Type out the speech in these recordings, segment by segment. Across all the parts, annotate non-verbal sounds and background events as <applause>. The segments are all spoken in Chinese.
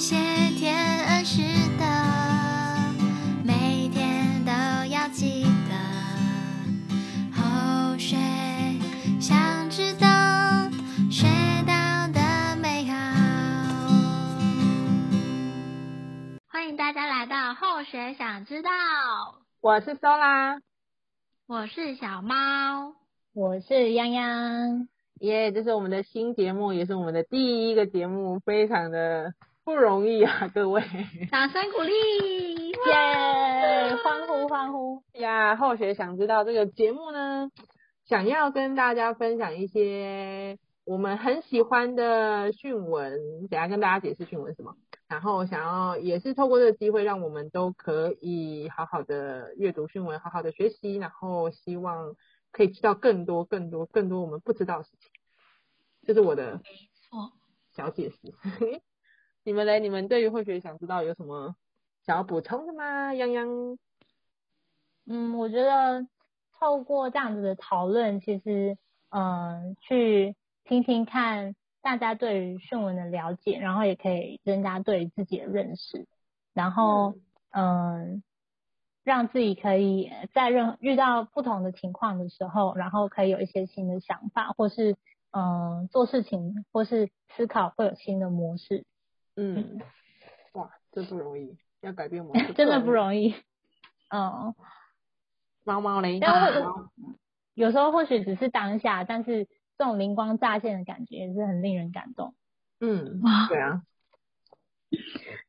谢天恩师的，每天都要记得。后学想知道，学到的美好。欢迎大家来到后学想知道，我是 Sola，我是小猫，我是泱泱。耶这是我们的新节目，也是我们的第一个节目，非常的不容易啊，各位，掌声鼓励，耶，欢呼欢呼呀！后学想知道这个节目呢，想要跟大家分享一些我们很喜欢的讯文，等下跟大家解释讯文什么，然后想要也是透过这个机会，让我们都可以好好的阅读讯文，好好的学习，然后希望。可以知道更多、更多、更多我们不知道的事情，这是我的小解释。你们嘞？你们对于后学想知道有什么想要补充的吗？泱泱？嗯，我觉得透过这样子的讨论，其实嗯、呃，去听听看大家对于训文的了解，然后也可以增加对自己的认识，然后嗯。呃让自己可以在任遇到不同的情况的时候，然后可以有一些新的想法，或是嗯做事情，或是思考会有新的模式。嗯，嗯哇，这不容易，要改变模式 <laughs> 真的不容易。嗯，猫猫嘞，有时候或许只是当下，但是这种灵光乍现的感觉也是很令人感动。嗯，对啊。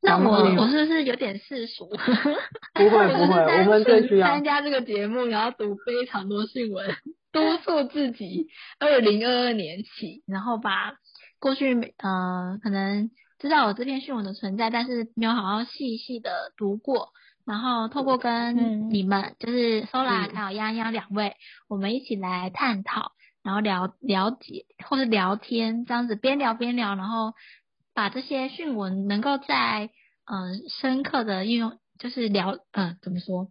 那我我是不是有点世俗？不 <laughs> 会不会，我们最需要参加这个节目，然后读非常多新闻，督促自己。二零二二年起，然后把过去每呃可能知道有这篇训文的存在，但是没有好好细细的读过，然后透过跟你们，嗯、就是 Sola 还有丫丫两位，我们一起来探讨，然后聊了解或者聊天，这样子边聊边聊，然后。把这些讯文能够在嗯、呃、深刻的应用，就是聊嗯、呃、怎么说，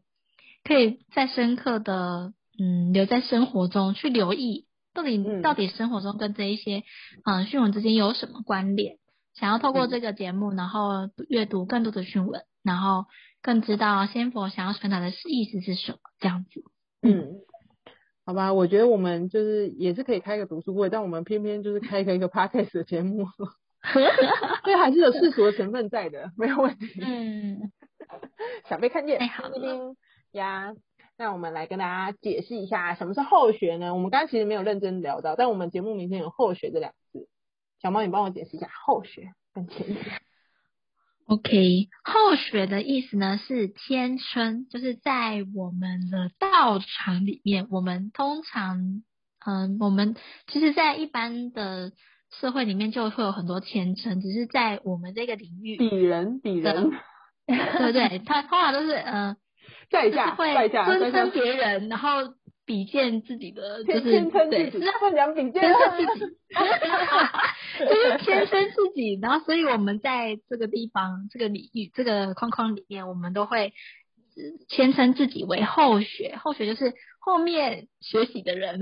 可以在深刻的嗯留在生活中去留意，到底、嗯、到底生活中跟这一些嗯、呃、训文之间有什么关联？想要透过这个节目，然后阅读更多的讯文，然后更知道仙佛想要传达的意思是什么，这样子。嗯，好吧，我觉得我们就是也是可以开个读书会，但我们偏偏就是开一个一个 <laughs> podcast 的节目。<laughs> 对，还是有世俗的成分在的，没有问题。嗯，想被看见。哎，好呀。那我们来跟大家解释一下，什么是后学呢？我们刚刚其实没有认真聊到，但我们节目名称有“后学”这两个字。小猫，你帮我解释一下后学跟前学。OK，后学的意思呢是谦称，就是在我们的道场里面，我们通常，嗯、呃，我们其实，在一般的。社会里面就会有很多谦称，只是在我们这个领域，鄙人鄙人，<laughs> 对不对，他通常都是嗯，<laughs> 在下会尊称别人，然后比肩自己的，就是对，是会讲比肩自己，就是天生自己，然后所以我们在这个地方、这个领域、这个框框里面，我们都会谦称自己为后学，后学就是后面学习的人，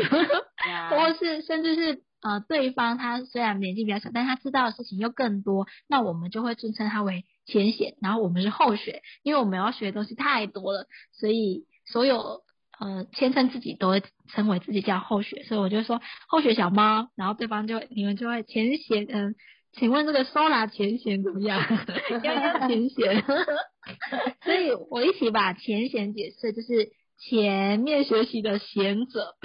或是甚至是。呃，对方他虽然年纪比较小，但他知道的事情又更多，那我们就会尊称他为前贤，然后我们是后学，因为我们要学的东西太多了，所以所有呃谦称自己都会称为自己叫后学，所以我就说后学小猫，然后对方就你们就会前贤，嗯、呃，请问这个 Sola 前贤怎么样？要要前贤，<laughs> 所以我一起把前贤解释就是。前面学习的贤者，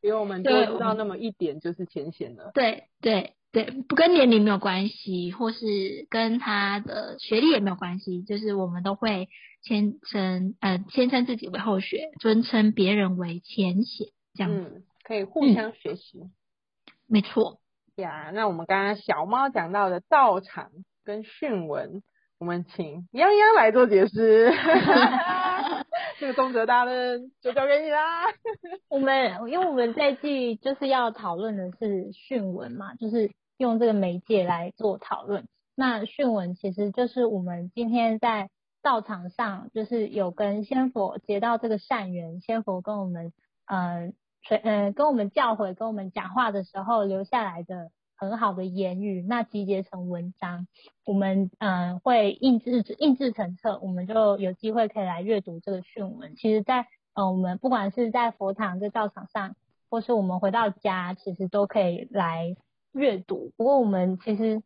比我们多知道那么一点就是前贤了。对对对，不跟年龄没有关系，或是跟他的学历也没有关系，就是我们都会谦称呃谦称自己为后学，尊称别人为前贤，这样子、嗯、可以互相学习。嗯、没错。呀，那我们刚刚小猫讲到的道场跟训文，我们请泱泱来做解释。<laughs> 这个宗哲大任就交给你啦。我们因为我们这季就是要讨论的是训文嘛，就是用这个媒介来做讨论。那训文其实就是我们今天在道场上，就是有跟仙佛结到这个善缘，仙佛跟我们嗯，垂、呃、嗯跟我们教诲、跟我们讲话的时候留下来的很好的言语，那集结成文章，我们嗯、呃、会印制印制成册，我们就有机会可以来阅读这个训文。其实在，呃、我们不管是在佛堂在道场上，或是我们回到家，其实都可以来阅读。不过我们其实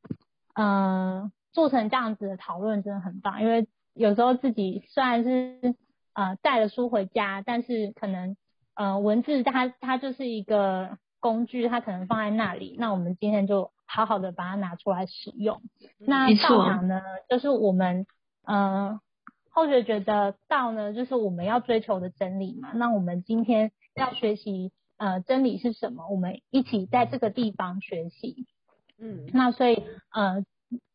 嗯、呃、做成这样子的讨论真的很棒，因为有时候自己虽然是呃带了书回家，但是可能呃文字它它就是一个。工具它可能放在那里，那我们今天就好好的把它拿出来使用。那道场呢，就是我们呃后学觉得道呢，就是我们要追求的真理嘛。那我们今天要学习呃真理是什么？我们一起在这个地方学习。嗯，那所以呃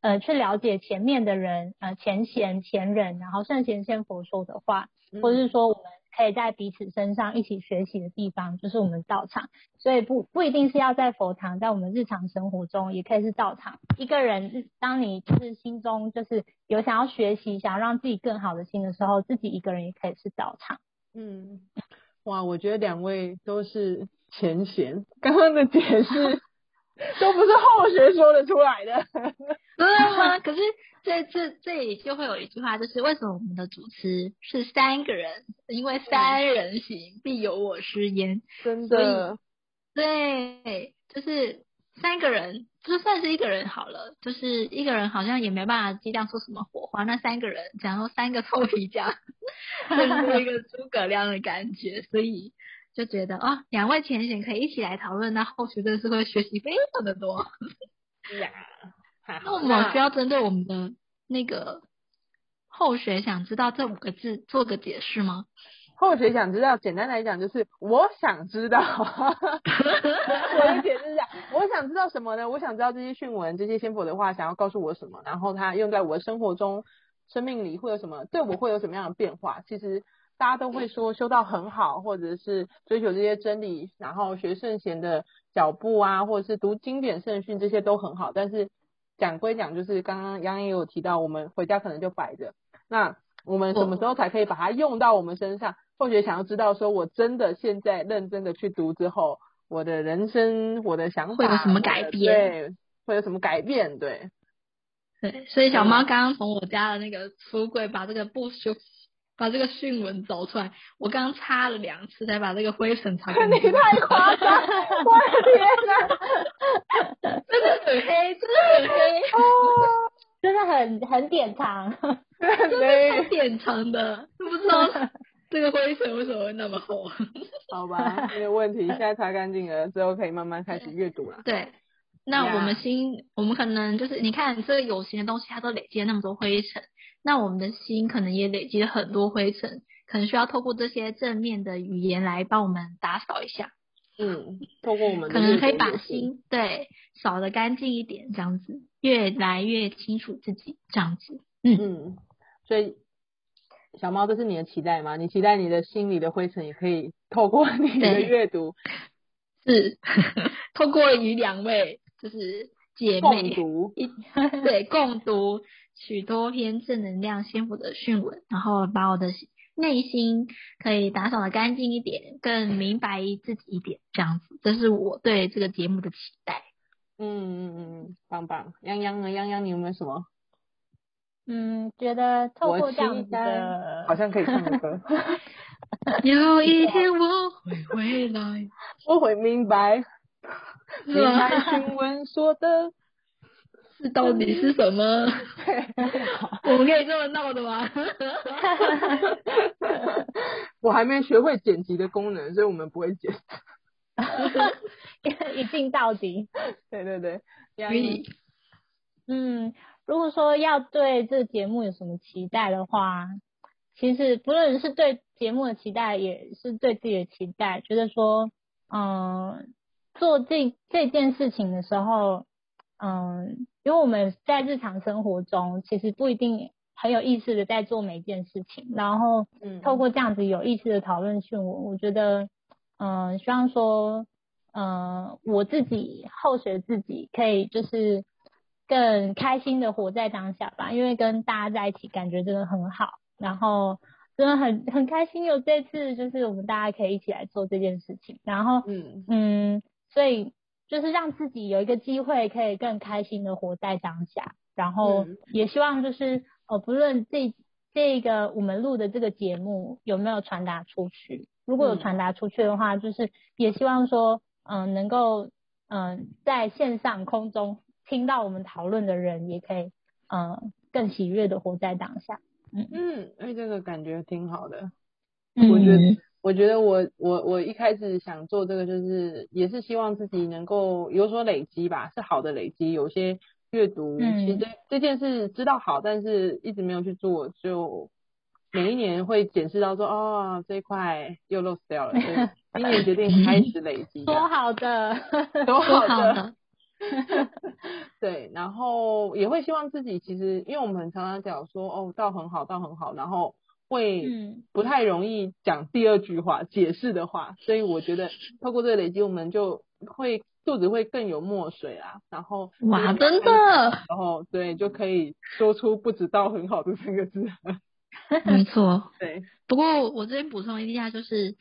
呃去了解前面的人呃前贤前人，然后圣贤先佛说的话，或者是说我们。可以在彼此身上一起学习的地方，就是我们道场。所以不不一定是要在佛堂，在我们日常生活中也可以是道场。一个人，当你就是心中就是有想要学习、想要让自己更好的心的时候，自己一个人也可以是道场。嗯，哇，我觉得两位都是前贤，刚刚的解释 <laughs> 都不是后学说得出来的，<laughs> 对吗？可是。这这这里就会有一句话，就是为什么我们的主持是三个人？因为三人行必有我师焉。真的，对，就是三个人，就算是一个人好了，就是一个人好像也没办法激荡出什么火花。那三个人，假如三个臭皮匠，就是一个诸葛亮的感觉。所以就觉得啊、哦，两位前贤可以一起来讨论，那后续真的是会学习非常的多。<laughs> 呀。那我们需要针对我们的那个后学想知道这五个字做个解释吗？后学想知道，简单来讲就是我想知道。<laughs> 我的解释是这样，我想知道什么呢？我想知道这些训文、这些先佛的话想要告诉我什么，然后它用在我的生活中、生命里会有什么，对我会有什么样的变化？其实大家都会说修道很好，或者是追求这些真理，然后学圣贤的脚步啊，或者是读经典圣训，这些都很好，但是。讲归讲，就是刚刚杨洋也有提到，我们回家可能就摆着。那我们什么时候才可以把它用到我们身上？后学想要知道，说我真的现在认真的去读之后，我的人生、我的想法会有什么改变？对，会有什么改变？对，对。所以小猫刚刚从我家的那个橱柜把这个布修。把这个训文找出来，我刚刚擦了两次才把这个灰尘擦干净。<laughs> 你太夸张！我的天哪，<laughs> 真的很黑，真的很黑，<laughs> 哦，真的很很典藏，真的很典藏的，<laughs> 不知道这个灰尘为什么会那么厚。<laughs> 好吧，<laughs> 没有问题，现在擦干净了之后可以慢慢开始阅读了。对，那我们心.我们可能就是你看这个有形的东西，它都累积了那么多灰尘。那我们的心可能也累积了很多灰尘，可能需要透过这些正面的语言来帮我们打扫一下。嗯，透过我们可能可以把心对扫得干净一点，这样子越来越清楚自己，这样子。嗯嗯，所以小猫，这是你的期待吗？你期待你的心里的灰尘也可以透过 <laughs> 你的阅读，是 <laughs> 透过与两位就是姐妹共读，<laughs> 对共读。许多篇正能量幸福的讯文，然后把我的内心可以打扫的干净一点，更明白自己一点，这样子，这是我对这个节目的期待。嗯嗯嗯，棒棒。泱泱呢？泱泱，你有没有什么？嗯，觉得透过这样的，好像可以唱的歌。<laughs> 有一天我会回来，<laughs> 我会明白，明白新闻说的。<laughs> 这到底是什么？我们可以这么闹的吗？我还没学会剪辑的功能，所以我们不会剪。一镜到底。对对对。可以。嗯，如果说要对这个节目有什么期待的话，其实不论是对节目的期待，也是对自己的期待。觉得说，嗯，做这这件事情的时候，嗯。因为我们在日常生活中，其实不一定很有意识的在做每一件事情，然后，嗯，透过这样子有意识的讨论训文，我觉得，嗯、呃，希望说，嗯、呃，我自己后学自己可以就是更开心的活在当下吧，因为跟大家在一起感觉真的很好，然后真的很很开心有这次就是我们大家可以一起来做这件事情，然后，嗯。嗯，所以。就是让自己有一个机会可以更开心的活在当下，然后也希望就是呃，不论这这个我们录的这个节目有没有传达出去，如果有传达出去的话，就是也希望说嗯、呃，能够嗯、呃，在线上空中听到我们讨论的人也可以嗯、呃，更喜悦的活在当下。嗯嗯，哎，这个感觉挺好的，我觉得。我觉得我我我一开始想做这个，就是也是希望自己能够有所累积吧，是好的累积。有些阅读，嗯、其实这件事知道好，但是一直没有去做，就每一年会检视到说，哦，这一块又 lost 掉了。所以今年决定开始累积。<laughs> 多好的，<laughs> 多好的。<laughs> <laughs> 对，然后也会希望自己，其实因为我们常常讲说，哦，到很好，到很好，然后。会不太容易讲第二句话解释的话，所以我觉得透过这个累积，我们就会肚子会更有墨水啊。然后哇，真的，然后对，就可以说出不知道很好的三个字。<laughs> 没错，<laughs> 对。不过我这边补充一下，就是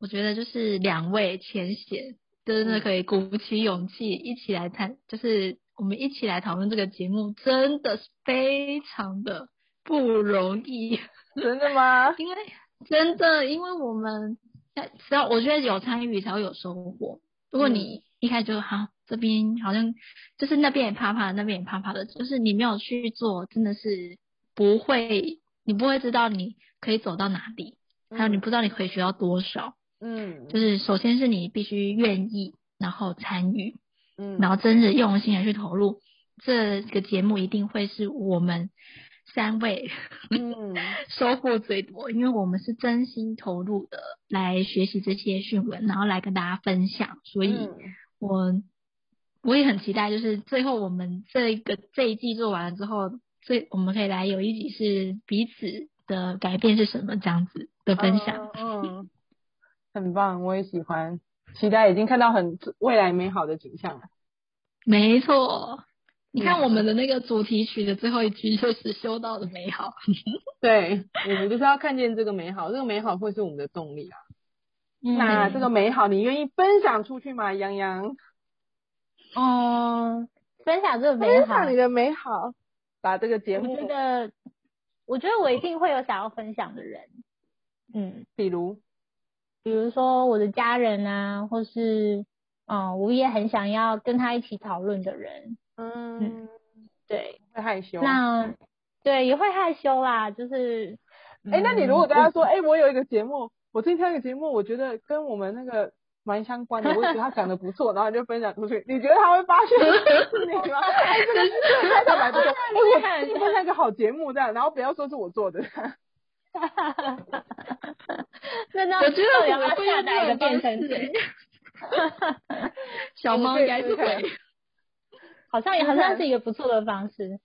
我觉得就是两位浅显，真的可以鼓起勇气一起来谈，就是我们一起来讨论这个节目，真的是非常的不容易。<laughs> 真的吗？因为真的，因为我们只要我觉得有参与才会有收获。如果你一开始就好，这边好像就是那边也怕怕，那边也怕怕的，就是你没有去做，真的是不会，你不会知道你可以走到哪里，还有你不知道你可以学到多少。嗯，就是首先是你必须愿意，然后参与，嗯，然后真的用心的去投入，这个节目一定会是我们。三位，嗯，<laughs> 收获最多，因为我们是真心投入的来学习这些讯文，然后来跟大家分享，所以我我也很期待，就是最后我们这一个这一季做完了之后，最我们可以来有一集是彼此的改变是什么这样子的分享，嗯，嗯，很棒，我也喜欢，期待已经看到很未来美好的景象了，没错。你看我们的那个主题曲的最后一句就是修道的美好，<laughs> 对，我们就是要看见这个美好，这个美好会是我们的动力啊。嗯、那这个美好，你愿意分享出去吗，杨洋？嗯，分享这个美好，分享你的美好，把这个节目。我觉得，我觉得我一定会有想要分享的人。嗯，比如，比如说我的家人啊，或是嗯，我也很想要跟他一起讨论的人。嗯，对，会害羞。那对也会害羞啦，就是，哎、嗯，那你如果跟他说，哎，我有一个节目，我今天一个节目，我觉得跟我们那个蛮相关的，我觉得他讲的不错，然后你就分享出去，你觉得他会发现是你吗？<laughs> 哎，这个是太坦白不说，<laughs> 哎，我看分享一个好节目这样，然后不要说是我做的。哈哈哈哈哈。那那我觉得我们会用哪一个变成谁？哈哈哈。小 <laughs> 猫应该是会。<laughs> 好像也好像是一个不错的方式。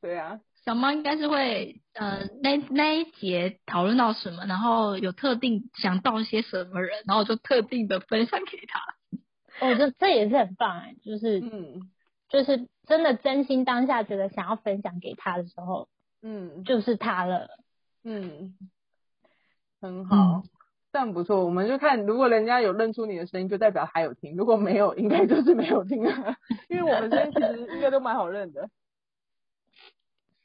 对啊，小猫应该是会呃那那一节讨论到什么，然后有特定想到一些什么人，然后就特定的分享给他。哦，这这也是很棒哎，就是嗯，就是真的真心当下觉得想要分享给他的时候，嗯，就是他了。嗯，很好。嗯这样不错，我们就看，如果人家有认出你的声音，就代表还有听；如果没有，应该就是没有听啊。因为我们声音其实应该都蛮好认的。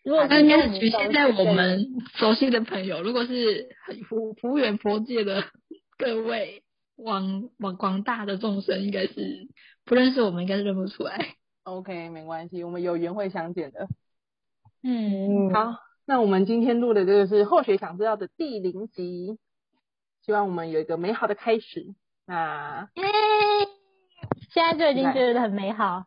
如果那应该是局限在我们熟悉的朋友，如果是服服务员佛界的各位广广广大的众生，应该是不认识我们，应该是认不出来。OK，没关系，我们有缘会相见的。嗯，好，那我们今天录的这个是后学想知道的第零集。希望我们有一个美好的开始。那，现在就已经觉得很美好。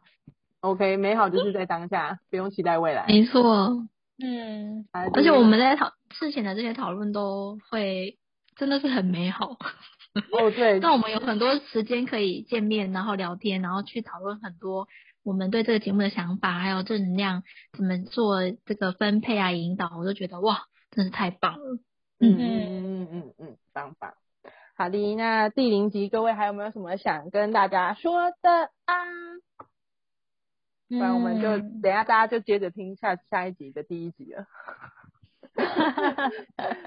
OK，美好就是在当下，不用期待未来。没错，嗯，而且我们在讨事前的这些讨论都会真的是很美好。哦，对。那我们有很多时间可以见面，然后聊天，然后去讨论很多我们对这个节目的想法，还有正能量怎么做这个分配啊、引导，我都觉得哇，真是太棒了。嗯嗯嗯嗯嗯，棒棒。好的，那第零集各位还有没有什么想跟大家说的啊？不然我们就等下大家就接着听下下一集的第一集了。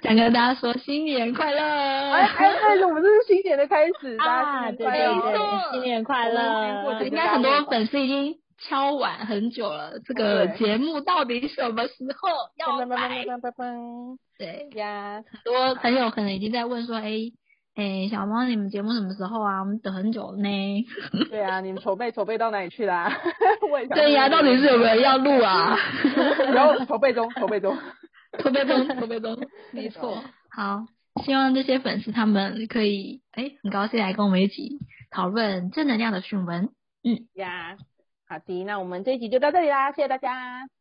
想跟大家说新年快乐！哎哎，但是我们这是新年的开始，大家新年快乐！对对对，新年快乐！应该很多粉丝已经敲碗很久了，这个节目到底什么时候要来？对呀，很多朋友可能已经在问说，哎哎，小猫，你们节目什么时候啊？我们等很久呢。对啊，你们筹备筹备到哪里去啦？<laughs> 对呀，到底是有没有人要录啊？<laughs> 然后筹备中，筹备中。筹备中，筹备中，没错。好，希望这些粉丝他们可以，哎、欸，很高兴来跟我们一起讨论正能量的讯文。嗯呀，好的，那我们这一集就到这里啦，谢谢大家。